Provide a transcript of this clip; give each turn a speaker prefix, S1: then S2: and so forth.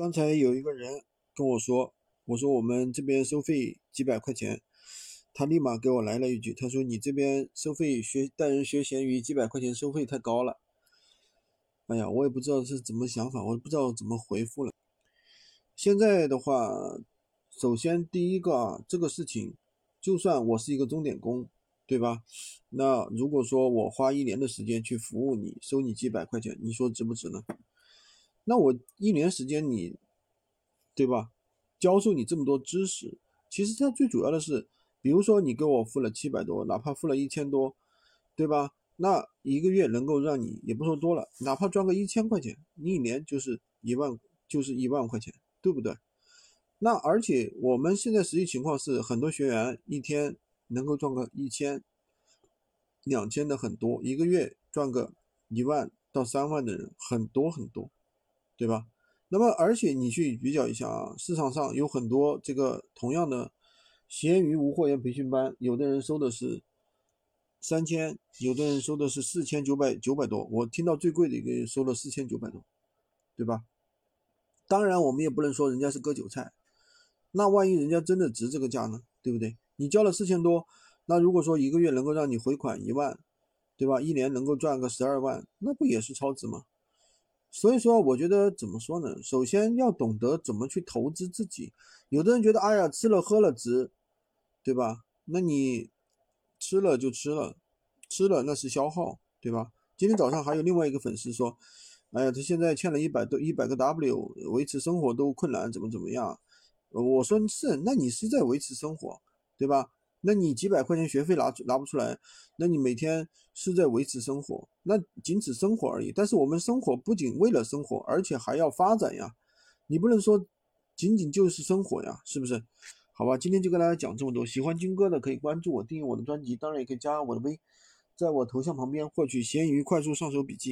S1: 刚才有一个人跟我说，我说我们这边收费几百块钱，他立马给我来了一句，他说你这边收费学带人学闲鱼几百块钱收费太高了。哎呀，我也不知道是怎么想法，我不知道怎么回复了。现在的话，首先第一个啊，这个事情，就算我是一个钟点工，对吧？那如果说我花一年的时间去服务你，收你几百块钱，你说值不值呢？那我一年时间你，对吧？教授你这么多知识，其实它最主要的是，比如说你给我付了七百多，哪怕付了一千多，对吧？那一个月能够让你也不说多了，哪怕赚个一千块钱，你一年就是一万，就是一万块钱，对不对？那而且我们现在实际情况是，很多学员一天能够赚个一千、两千的很多，一个月赚个一万到三万的人很多很多。对吧？那么，而且你去比较一下啊，市场上有很多这个同样的闲鱼无货源培训班，有的人收的是三千，有的人收的是四千九百九百多。我听到最贵的一个收了四千九百多，对吧？当然，我们也不能说人家是割韭菜。那万一人家真的值这个价呢？对不对？你交了四千多，那如果说一个月能够让你回款一万，对吧？一年能够赚个十二万，那不也是超值吗？所以说，我觉得怎么说呢？首先要懂得怎么去投资自己。有的人觉得，哎呀，吃了喝了值，对吧？那你吃了就吃了，吃了那是消耗，对吧？今天早上还有另外一个粉丝说，哎呀，他现在欠了一百多一百个 W，维持生活都困难，怎么怎么样？我说是，那你是在维持生活，对吧？那你几百块钱学费拿拿不出来，那你每天是在维持生活，那仅此生活而已。但是我们生活不仅为了生活，而且还要发展呀，你不能说仅仅就是生活呀，是不是？好吧，今天就跟大家讲这么多。喜欢军哥的可以关注我，订阅我的专辑，当然也可以加我的微，在我头像旁边获取闲鱼快速上手笔记。